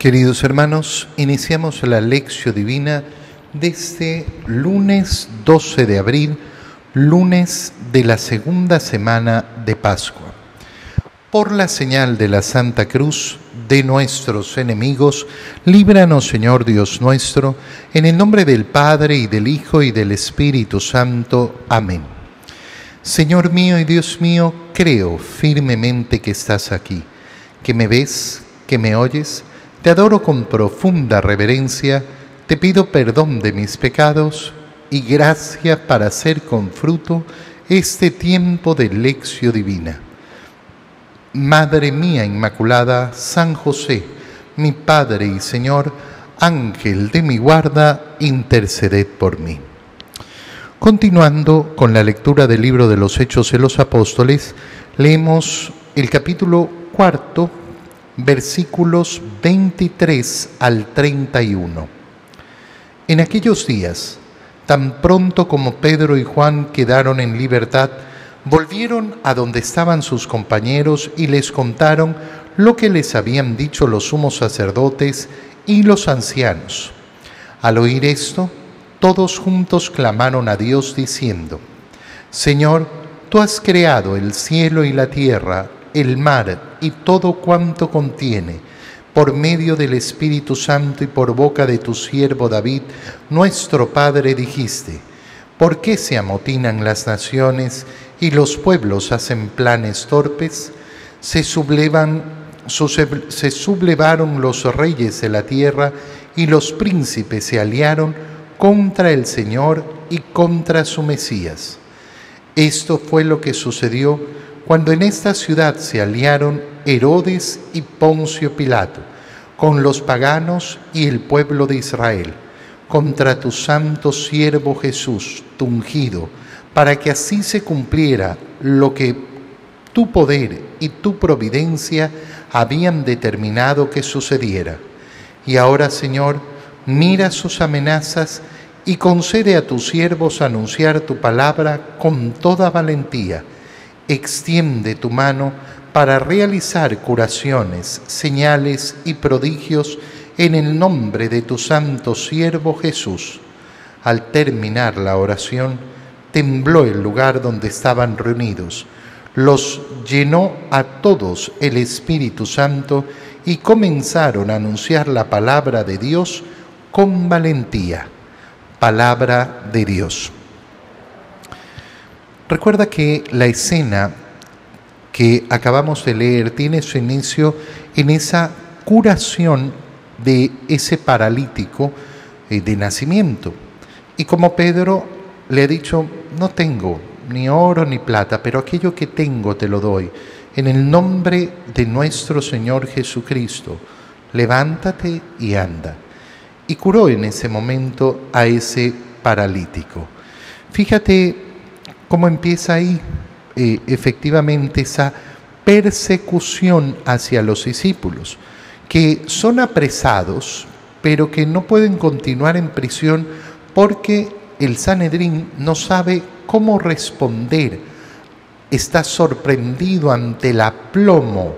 Queridos hermanos, iniciamos la lección divina de este lunes 12 de abril, lunes de la segunda semana de Pascua. Por la señal de la Santa Cruz de nuestros enemigos, líbranos Señor Dios nuestro, en el nombre del Padre y del Hijo y del Espíritu Santo. Amén. Señor mío y Dios mío, creo firmemente que estás aquí, que me ves, que me oyes, te adoro con profunda reverencia, te pido perdón de mis pecados y gracia para hacer con fruto este tiempo de lección divina. Madre mía Inmaculada, San José, mi Padre y Señor, Ángel de mi guarda, interceded por mí. Continuando con la lectura del libro de los Hechos de los Apóstoles, leemos el capítulo cuarto versículos 23 al 31. En aquellos días, tan pronto como Pedro y Juan quedaron en libertad, volvieron a donde estaban sus compañeros y les contaron lo que les habían dicho los sumos sacerdotes y los ancianos. Al oír esto, todos juntos clamaron a Dios diciendo, Señor, tú has creado el cielo y la tierra, el mar y todo cuanto contiene, por medio del Espíritu Santo y por boca de tu siervo David, nuestro Padre, dijiste, ¿por qué se amotinan las naciones y los pueblos hacen planes torpes? Se, sublevan, se sublevaron los reyes de la tierra y los príncipes se aliaron contra el Señor y contra su Mesías. Esto fue lo que sucedió cuando en esta ciudad se aliaron Herodes y Poncio Pilato con los paganos y el pueblo de Israel contra tu santo siervo Jesús, tu ungido, para que así se cumpliera lo que tu poder y tu providencia habían determinado que sucediera. Y ahora, Señor, mira sus amenazas y concede a tus siervos anunciar tu palabra con toda valentía extiende tu mano para realizar curaciones, señales y prodigios en el nombre de tu santo siervo Jesús. Al terminar la oración, tembló el lugar donde estaban reunidos, los llenó a todos el Espíritu Santo y comenzaron a anunciar la palabra de Dios con valentía. Palabra de Dios. Recuerda que la escena que acabamos de leer tiene su inicio en esa curación de ese paralítico eh, de nacimiento. Y como Pedro le ha dicho, no tengo ni oro ni plata, pero aquello que tengo te lo doy. En el nombre de nuestro Señor Jesucristo, levántate y anda. Y curó en ese momento a ese paralítico. Fíjate cómo empieza ahí eh, efectivamente esa persecución hacia los discípulos, que son apresados, pero que no pueden continuar en prisión porque el Sanedrín no sabe cómo responder, está sorprendido ante el aplomo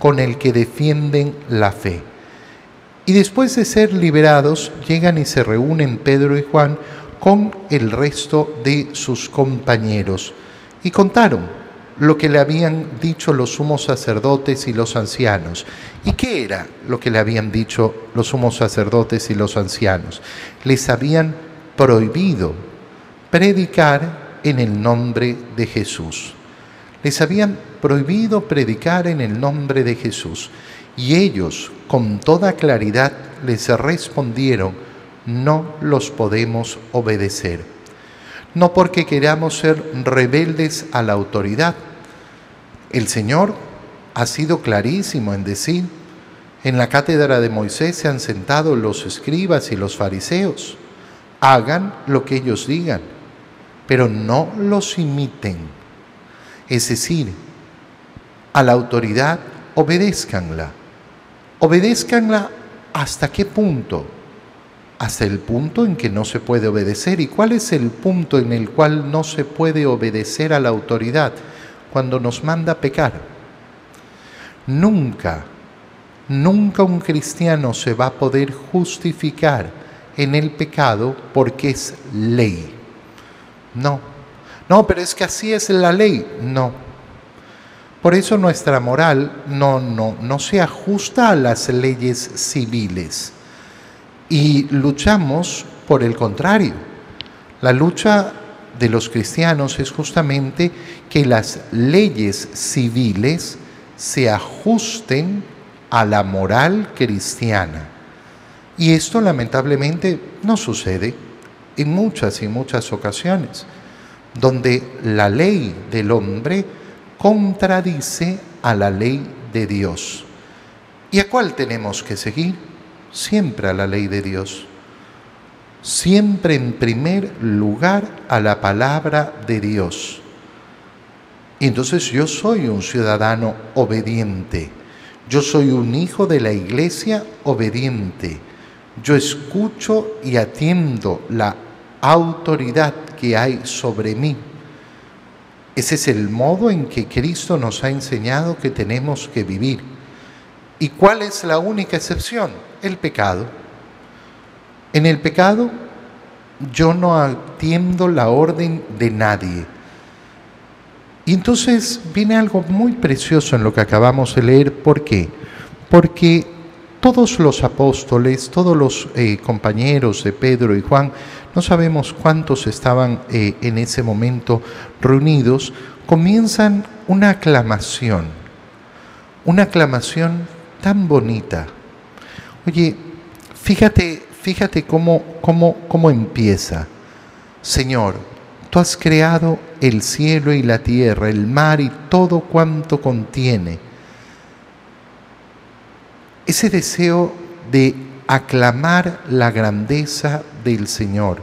con el que defienden la fe. Y después de ser liberados, llegan y se reúnen Pedro y Juan con el resto de sus compañeros y contaron lo que le habían dicho los sumos sacerdotes y los ancianos. ¿Y qué era lo que le habían dicho los sumos sacerdotes y los ancianos? Les habían prohibido predicar en el nombre de Jesús. Les habían prohibido predicar en el nombre de Jesús. Y ellos, con toda claridad, les respondieron, no los podemos obedecer. No porque queramos ser rebeldes a la autoridad. El Señor ha sido clarísimo en decir, en la cátedra de Moisés se han sentado los escribas y los fariseos. Hagan lo que ellos digan, pero no los imiten. Es decir, a la autoridad obedézcanla. Obedézcanla hasta qué punto? Hasta el punto en que no se puede obedecer. ¿Y cuál es el punto en el cual no se puede obedecer a la autoridad? Cuando nos manda pecar. Nunca Nunca un cristiano se va a poder justificar en el pecado porque es ley. No. No, pero es que así es la ley. No. Por eso nuestra moral no, no, no se ajusta a las leyes civiles. Y luchamos por el contrario. La lucha de los cristianos es justamente que las leyes civiles se ajusten a la moral cristiana. Y esto lamentablemente no sucede en muchas y muchas ocasiones, donde la ley del hombre contradice a la ley de Dios. ¿Y a cuál tenemos que seguir? Siempre a la ley de Dios. Siempre en primer lugar a la palabra de Dios. Y entonces yo soy un ciudadano obediente. Yo soy un hijo de la iglesia obediente yo escucho y atiendo la autoridad que hay sobre mí. Ese es el modo en que Cristo nos ha enseñado que tenemos que vivir. ¿Y cuál es la única excepción? El pecado. En el pecado yo no atiendo la orden de nadie. Y entonces viene algo muy precioso en lo que acabamos de leer. ¿Por qué? Porque todos los apóstoles, todos los eh, compañeros de Pedro y Juan, no sabemos cuántos estaban eh, en ese momento reunidos, comienzan una aclamación, una aclamación tan bonita. Oye, fíjate, fíjate cómo, cómo, cómo empieza. Señor, tú has creado el cielo y la tierra, el mar y todo cuanto contiene ese deseo de aclamar la grandeza del Señor.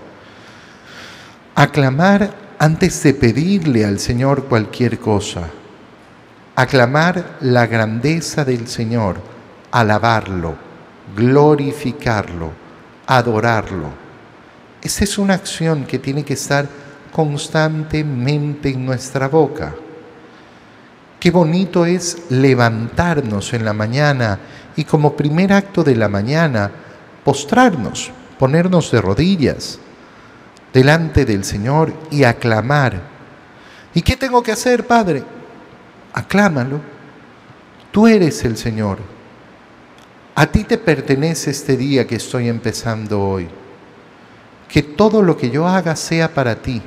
Aclamar antes de pedirle al Señor cualquier cosa. Aclamar la grandeza del Señor, alabarlo, glorificarlo, adorarlo. Esa es una acción que tiene que estar constantemente en nuestra boca. Qué bonito es levantarnos en la mañana y como primer acto de la mañana postrarnos, ponernos de rodillas delante del Señor y aclamar. ¿Y qué tengo que hacer, Padre? Aclámalo. Tú eres el Señor. A ti te pertenece este día que estoy empezando hoy. Que todo lo que yo haga sea para ti.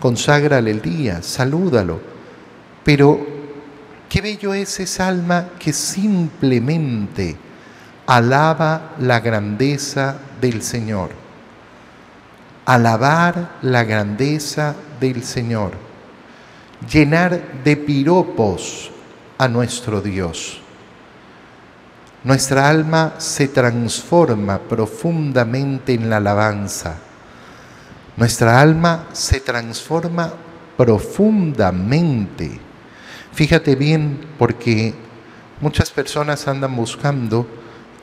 Conságrale el día, salúdalo pero qué bello es esa alma que simplemente alaba la grandeza del Señor. Alabar la grandeza del Señor. Llenar de piropos a nuestro Dios. Nuestra alma se transforma profundamente en la alabanza. Nuestra alma se transforma profundamente Fíjate bien porque muchas personas andan buscando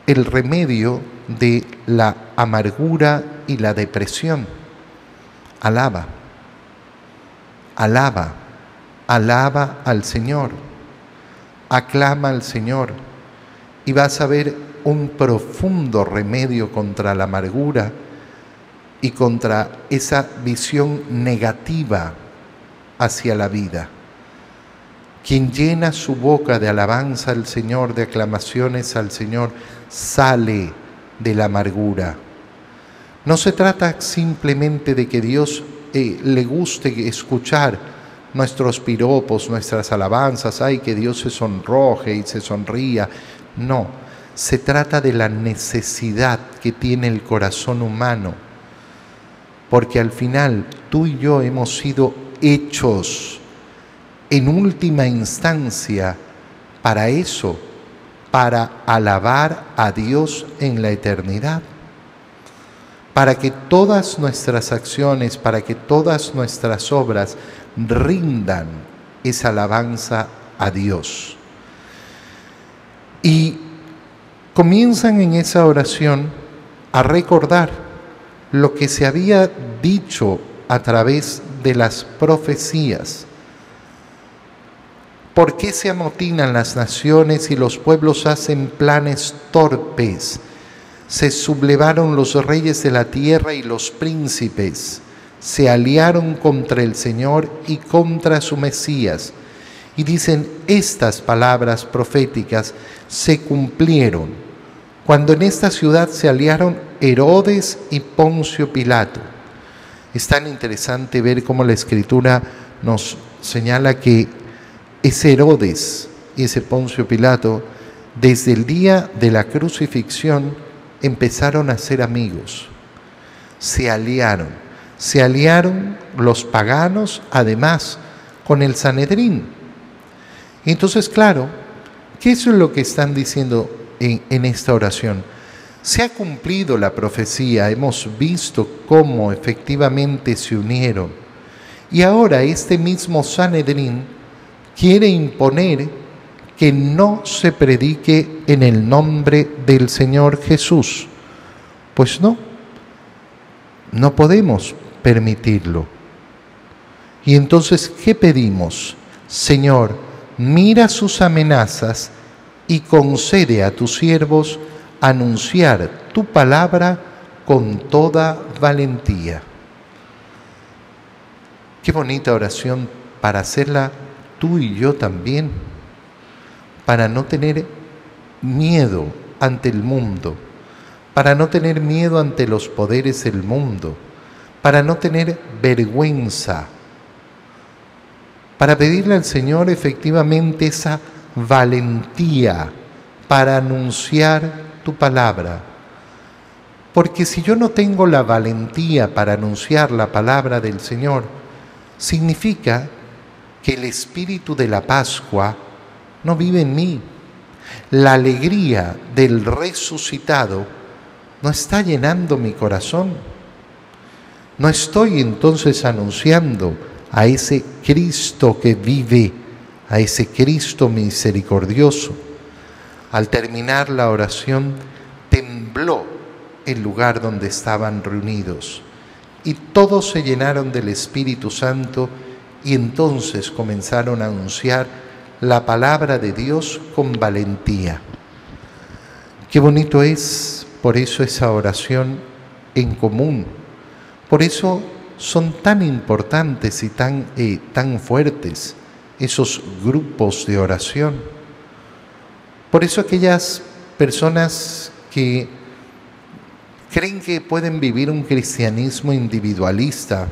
el remedio de la amargura y la depresión. Alaba, alaba, alaba al Señor, aclama al Señor y vas a ver un profundo remedio contra la amargura y contra esa visión negativa hacia la vida. Quien llena su boca de alabanza al Señor, de aclamaciones al Señor, sale de la amargura. No se trata simplemente de que Dios eh, le guste escuchar nuestros piropos, nuestras alabanzas, ay, que Dios se sonroje y se sonría. No, se trata de la necesidad que tiene el corazón humano, porque al final tú y yo hemos sido hechos en última instancia para eso, para alabar a Dios en la eternidad, para que todas nuestras acciones, para que todas nuestras obras rindan esa alabanza a Dios. Y comienzan en esa oración a recordar lo que se había dicho a través de las profecías ¿Por qué se amotinan las naciones y los pueblos hacen planes torpes? Se sublevaron los reyes de la tierra y los príncipes. Se aliaron contra el Señor y contra su Mesías. Y dicen, estas palabras proféticas se cumplieron cuando en esta ciudad se aliaron Herodes y Poncio Pilato. Es tan interesante ver cómo la escritura nos señala que ese Herodes y ese Poncio Pilato, desde el día de la crucifixión, empezaron a ser amigos, se aliaron, se aliaron los paganos además con el Sanedrín. Entonces, claro, ¿qué es lo que están diciendo en, en esta oración? Se ha cumplido la profecía, hemos visto cómo efectivamente se unieron. Y ahora este mismo Sanedrín quiere imponer que no se predique en el nombre del Señor Jesús. Pues no, no podemos permitirlo. Y entonces, ¿qué pedimos? Señor, mira sus amenazas y concede a tus siervos anunciar tu palabra con toda valentía. Qué bonita oración para hacerla tú y yo también, para no tener miedo ante el mundo, para no tener miedo ante los poderes del mundo, para no tener vergüenza, para pedirle al Señor efectivamente esa valentía para anunciar tu palabra. Porque si yo no tengo la valentía para anunciar la palabra del Señor, significa que el espíritu de la Pascua no vive en mí. La alegría del resucitado no está llenando mi corazón. No estoy entonces anunciando a ese Cristo que vive, a ese Cristo misericordioso. Al terminar la oración, tembló el lugar donde estaban reunidos y todos se llenaron del Espíritu Santo y entonces comenzaron a anunciar la palabra de Dios con valentía. Qué bonito es por eso esa oración en común. Por eso son tan importantes y tan, eh, tan fuertes esos grupos de oración. Por eso aquellas personas que creen que pueden vivir un cristianismo individualista,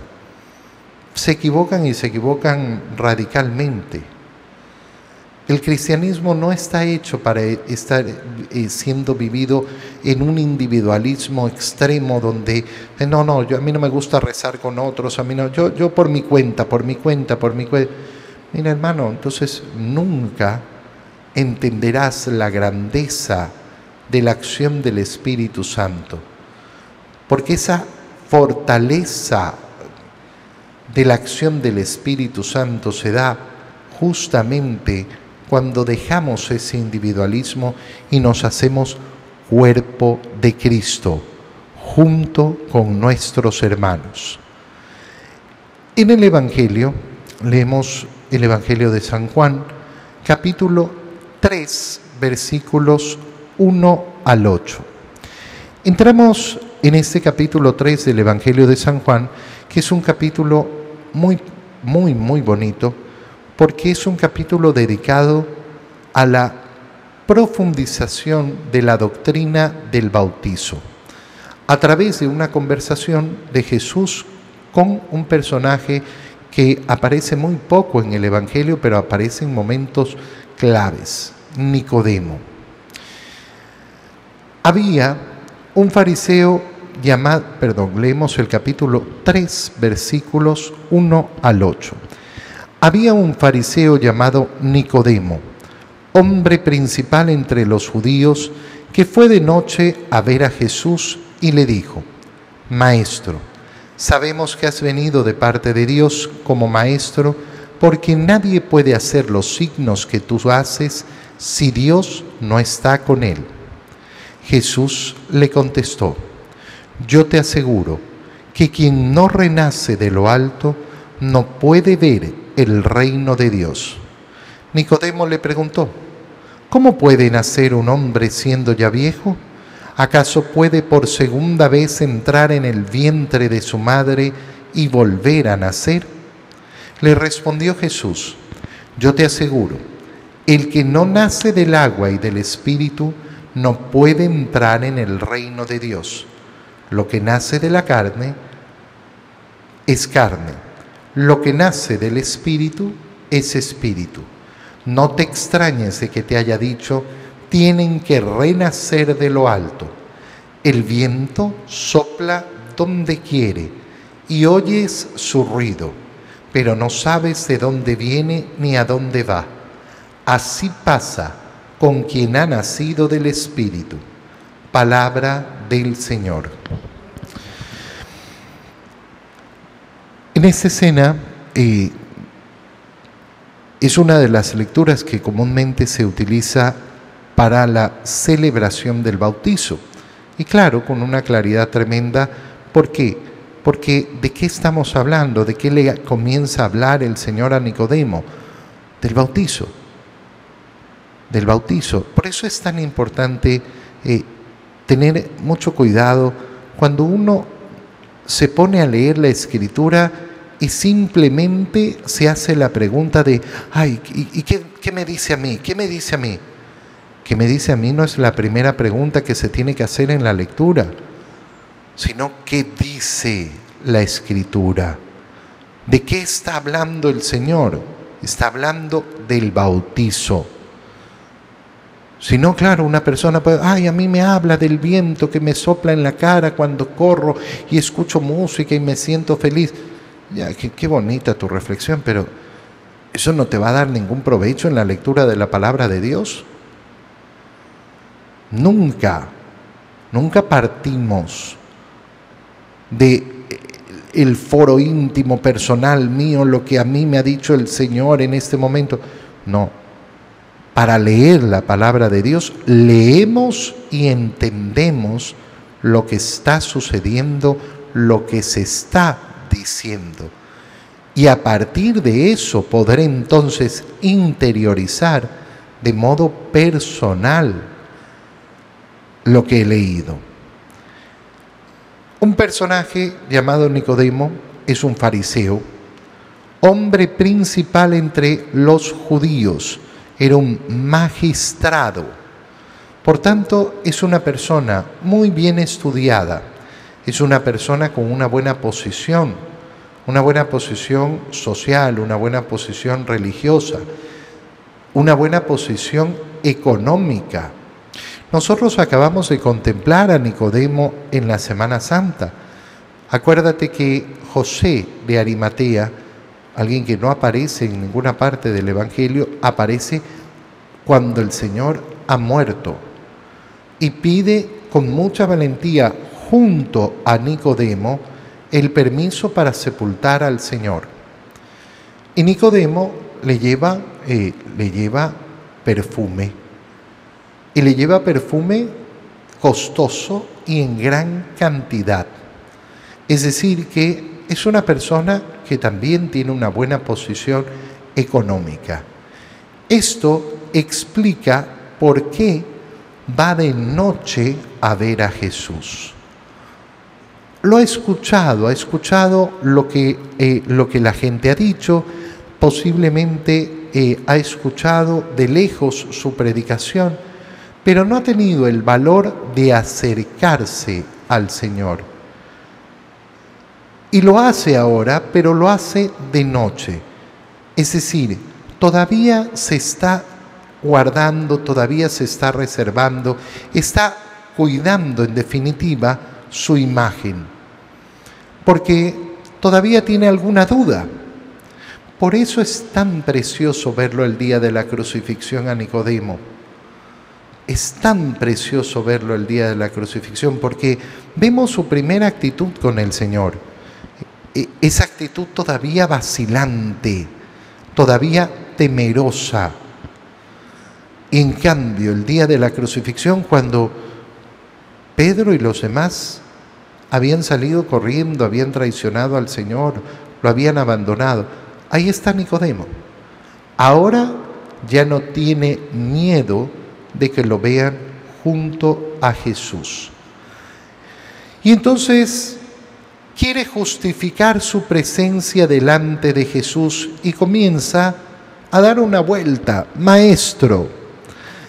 se equivocan y se equivocan radicalmente. El cristianismo no está hecho para estar eh, siendo vivido en un individualismo extremo donde, eh, no, no, yo, a mí no me gusta rezar con otros, a mí no, yo, yo por mi cuenta, por mi cuenta, por mi cuenta. Mira hermano, entonces nunca entenderás la grandeza de la acción del Espíritu Santo, porque esa fortaleza de la acción del Espíritu Santo se da justamente cuando dejamos ese individualismo y nos hacemos cuerpo de Cristo junto con nuestros hermanos. En el Evangelio, leemos el Evangelio de San Juan, capítulo 3, versículos 1 al 8. Entramos en este capítulo 3 del Evangelio de San Juan, que es un capítulo muy, muy, muy bonito, porque es un capítulo dedicado a la profundización de la doctrina del bautizo, a través de una conversación de Jesús con un personaje que aparece muy poco en el Evangelio, pero aparece en momentos claves, Nicodemo. Había un fariseo llamado, perdón, leemos el capítulo 3, versículos 1 al 8. Había un fariseo llamado Nicodemo, hombre principal entre los judíos, que fue de noche a ver a Jesús y le dijo, Maestro, sabemos que has venido de parte de Dios como maestro, porque nadie puede hacer los signos que tú haces si Dios no está con él. Jesús le contestó, yo te aseguro que quien no renace de lo alto no puede ver el reino de Dios. Nicodemo le preguntó, ¿cómo puede nacer un hombre siendo ya viejo? ¿Acaso puede por segunda vez entrar en el vientre de su madre y volver a nacer? Le respondió Jesús, yo te aseguro, el que no nace del agua y del espíritu no puede entrar en el reino de Dios. Lo que nace de la carne es carne, lo que nace del espíritu es espíritu. No te extrañes de que te haya dicho, tienen que renacer de lo alto. El viento sopla donde quiere y oyes su ruido, pero no sabes de dónde viene ni a dónde va. Así pasa con quien ha nacido del Espíritu. Palabra del Señor. En esta escena eh, es una de las lecturas que comúnmente se utiliza para la celebración del bautizo. Y claro, con una claridad tremenda. ¿Por qué? Porque ¿de qué estamos hablando? ¿De qué le comienza a hablar el Señor a Nicodemo? Del bautizo. Del bautizo. Por eso es tan importante eh, tener mucho cuidado cuando uno se pone a leer la escritura y simplemente se hace la pregunta de, ay, ¿y, qué, me dice a mí? ¿Qué me dice a mí? ¿Qué me dice a mí no es la primera pregunta que se tiene que hacer en la lectura, sino qué dice la escritura. ¿De qué está hablando el Señor? Está hablando del bautizo. Si no, claro, una persona puede, ay, a mí me habla del viento que me sopla en la cara cuando corro y escucho música y me siento feliz. Ya, qué, bonita tu reflexión, pero ¿eso no te va a dar ningún provecho en la lectura de la palabra de Dios? Nunca, nunca partimos de eh, el foro íntimo personal mío, lo que a mí me ha dicho el Señor en este momento. No, para leer la palabra de Dios, leemos y entendemos lo que está sucediendo, lo que se está diciendo. Y a partir de eso podré entonces interiorizar de modo personal lo que he leído. Un personaje llamado Nicodemo es un fariseo, hombre principal entre los judíos, era un magistrado. Por tanto, es una persona muy bien estudiada es una persona con una buena posición, una buena posición social, una buena posición religiosa, una buena posición económica. Nosotros acabamos de contemplar a Nicodemo en la Semana Santa. Acuérdate que José de Arimatea, alguien que no aparece en ninguna parte del Evangelio, aparece cuando el Señor ha muerto y pide con mucha valentía junto a Nicodemo el permiso para sepultar al Señor. Y Nicodemo le lleva, eh, le lleva perfume. Y le lleva perfume costoso y en gran cantidad. Es decir, que es una persona que también tiene una buena posición económica. Esto explica por qué va de noche a ver a Jesús lo ha escuchado, ha escuchado lo que, eh, lo que la gente ha dicho, posiblemente eh, ha escuchado de lejos su predicación, pero no ha tenido el valor de acercarse al Señor. Y lo hace ahora, pero lo hace de noche. Es decir, todavía se está guardando, todavía se está reservando, está cuidando en definitiva su imagen porque todavía tiene alguna duda. Por eso es tan precioso verlo el día de la crucifixión a Nicodemo. Es tan precioso verlo el día de la crucifixión porque vemos su primera actitud con el Señor. E, esa actitud todavía vacilante, todavía temerosa. en cambio, el día de la crucifixión, cuando Pedro y los demás habían salido corriendo, habían traicionado al Señor, lo habían abandonado. Ahí está Nicodemo. Ahora ya no tiene miedo de que lo vean junto a Jesús. Y entonces quiere justificar su presencia delante de Jesús y comienza a dar una vuelta. Maestro,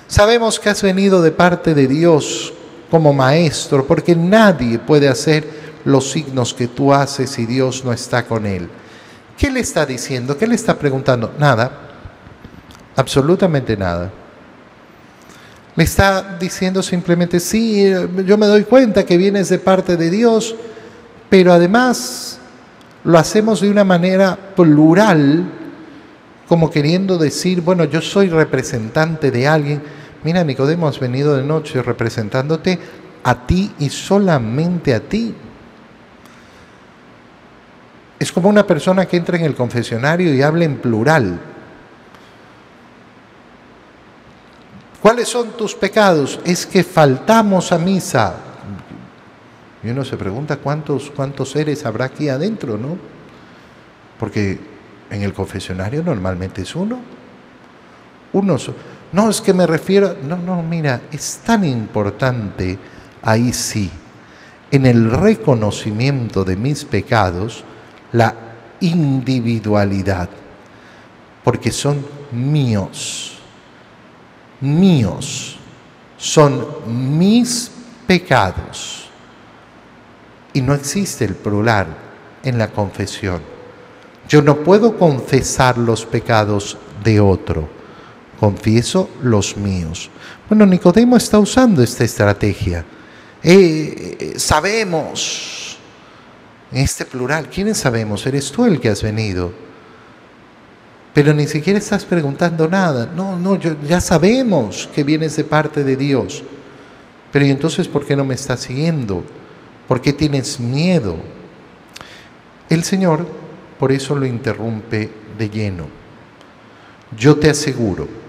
sabemos que has venido de parte de Dios como maestro, porque nadie puede hacer los signos que tú haces si Dios no está con él. ¿Qué le está diciendo? ¿Qué le está preguntando? Nada, absolutamente nada. Le está diciendo simplemente, sí, yo me doy cuenta que vienes de parte de Dios, pero además lo hacemos de una manera plural, como queriendo decir, bueno, yo soy representante de alguien. Mira, Nicodemo, has venido de noche representándote a ti y solamente a ti. Es como una persona que entra en el confesionario y habla en plural. ¿Cuáles son tus pecados? Es que faltamos a misa. Y uno se pregunta cuántos, cuántos seres habrá aquí adentro, ¿no? Porque en el confesionario normalmente es uno. Uno. No, es que me refiero. No, no, mira, es tan importante ahí sí, en el reconocimiento de mis pecados, la individualidad, porque son míos, míos, son mis pecados. Y no existe el plural en la confesión. Yo no puedo confesar los pecados de otro, confieso los míos. Bueno, Nicodemo está usando esta estrategia. Eh, eh, sabemos en este plural, ¿quiénes sabemos? Eres tú el que has venido. Pero ni siquiera estás preguntando nada. No, no, ya sabemos que vienes de parte de Dios. Pero ¿y entonces por qué no me estás siguiendo? ¿Por qué tienes miedo? El Señor por eso lo interrumpe de lleno. Yo te aseguro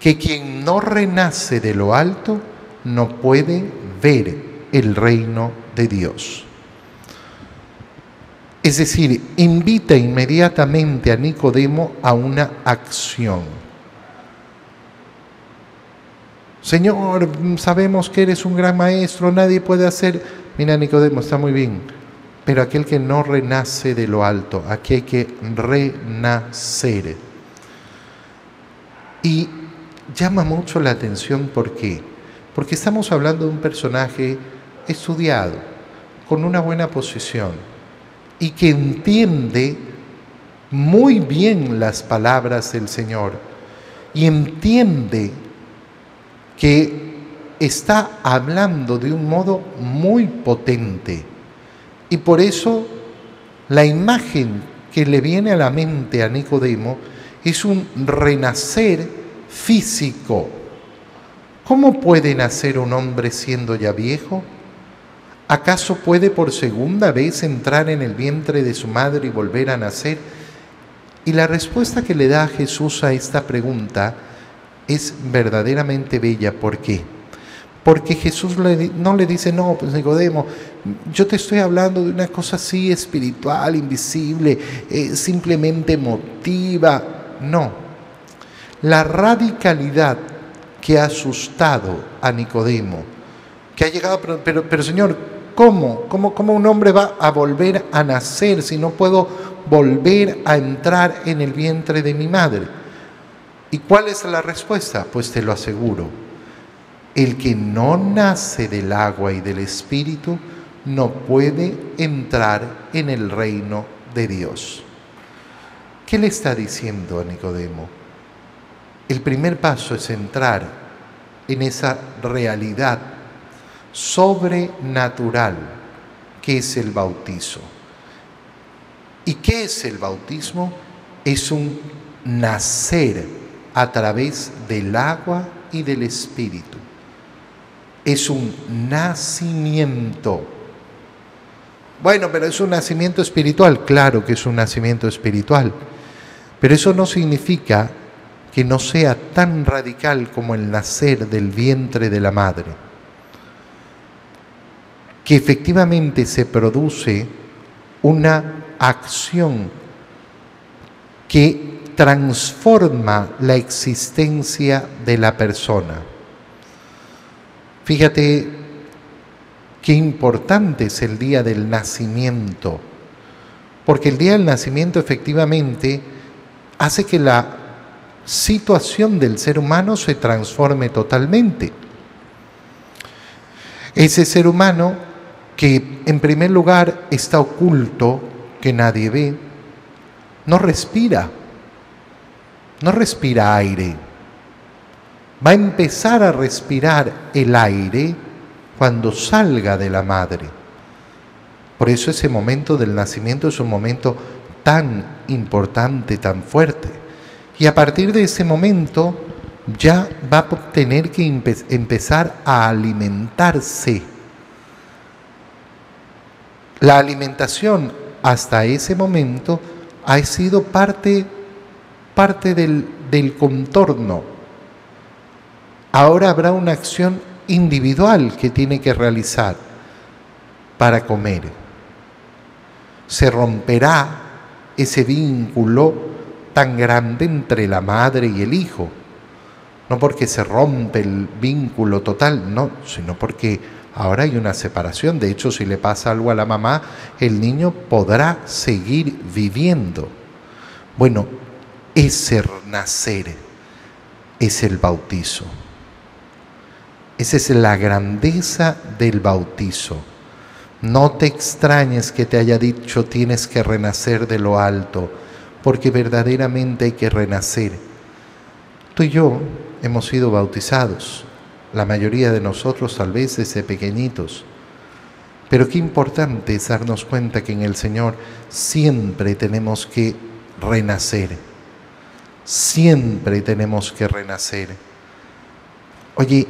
que quien no renace de lo alto no puede ver el reino de Dios. Es decir, invita inmediatamente a Nicodemo a una acción. Señor, sabemos que eres un gran maestro, nadie puede hacer... Mira, Nicodemo, está muy bien, pero aquel que no renace de lo alto, aquí hay que renacer. Y llama mucho la atención, ¿por qué? Porque estamos hablando de un personaje estudiado, con una buena posición, y que entiende muy bien las palabras del Señor y entiende que está hablando de un modo muy potente. Y por eso la imagen que le viene a la mente a Nicodemo es un renacer físico. ¿Cómo puede nacer un hombre siendo ya viejo? ¿Acaso puede por segunda vez entrar en el vientre de su madre y volver a nacer? Y la respuesta que le da Jesús a esta pregunta es verdaderamente bella. ¿Por qué? Porque Jesús no le dice, no, pues Nicodemo, yo te estoy hablando de una cosa así espiritual, invisible, eh, simplemente emotiva. No. La radicalidad que ha asustado a Nicodemo, que ha llegado, pero, Señor, ¿Cómo? ¿Cómo? un hombre va a volver a nacer si no puedo volver a entrar en el vientre de mi madre? ¿Y cuál es la respuesta? Pues te lo aseguro. El que no nace del agua y del espíritu no puede entrar en el reino de Dios. ¿Qué le está diciendo a Nicodemo? El primer paso es entrar en esa realidad sobrenatural que es el bautizo. ¿Y qué es el bautismo? Es un nacer a través del agua y del espíritu. Es un nacimiento. Bueno, pero es un nacimiento espiritual. Claro que es un nacimiento espiritual. Pero eso no significa que no sea tan radical como el nacer del vientre de la madre que efectivamente se produce una acción que transforma la existencia de la persona. Fíjate qué importante es el día del nacimiento, porque el día del nacimiento efectivamente hace que la situación del ser humano se transforme totalmente. Ese ser humano que en primer lugar está oculto, que nadie ve, no respira, no respira aire. Va a empezar a respirar el aire cuando salga de la madre. Por eso ese momento del nacimiento es un momento tan importante, tan fuerte. Y a partir de ese momento ya va a tener que empezar a alimentarse. La alimentación hasta ese momento ha sido parte, parte del, del contorno. Ahora habrá una acción individual que tiene que realizar para comer. Se romperá ese vínculo tan grande entre la madre y el hijo. No porque se rompe el vínculo total, no, sino porque ahora hay una separación. De hecho, si le pasa algo a la mamá, el niño podrá seguir viviendo. Bueno, ese nacer es el bautizo. Esa es la grandeza del bautizo. No te extrañes que te haya dicho tienes que renacer de lo alto, porque verdaderamente hay que renacer. Tú y yo hemos sido bautizados, la mayoría de nosotros tal vez desde pequeñitos. Pero qué importante es darnos cuenta que en el Señor siempre tenemos que renacer. Siempre tenemos que renacer. Oye,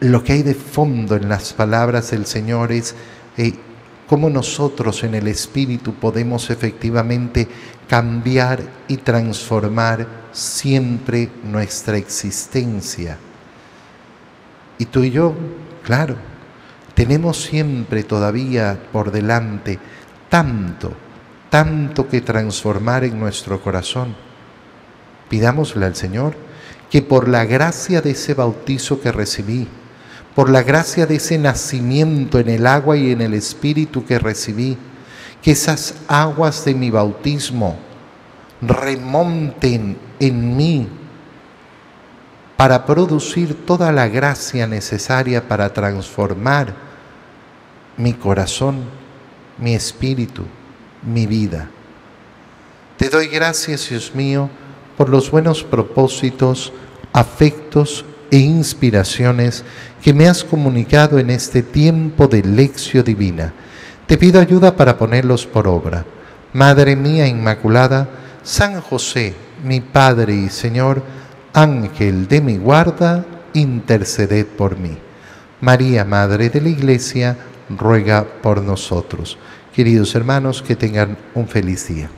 lo que hay de fondo en las palabras del Señor es eh, cómo nosotros en el Espíritu podemos efectivamente cambiar y transformar siempre nuestra existencia. Y tú y yo, claro, tenemos siempre todavía por delante tanto, tanto que transformar en nuestro corazón. Pidámosle al Señor que por la gracia de ese bautizo que recibí, por la gracia de ese nacimiento en el agua y en el espíritu que recibí, que esas aguas de mi bautismo remonten en mí para producir toda la gracia necesaria para transformar mi corazón, mi espíritu, mi vida. Te doy gracias, Dios mío, por los buenos propósitos, afectos e inspiraciones que me has comunicado en este tiempo de lección divina. Te pido ayuda para ponerlos por obra. Madre mía Inmaculada, San José, mi Padre y Señor, Ángel de mi guarda, interceded por mí. María, Madre de la Iglesia, ruega por nosotros. Queridos hermanos, que tengan un feliz día.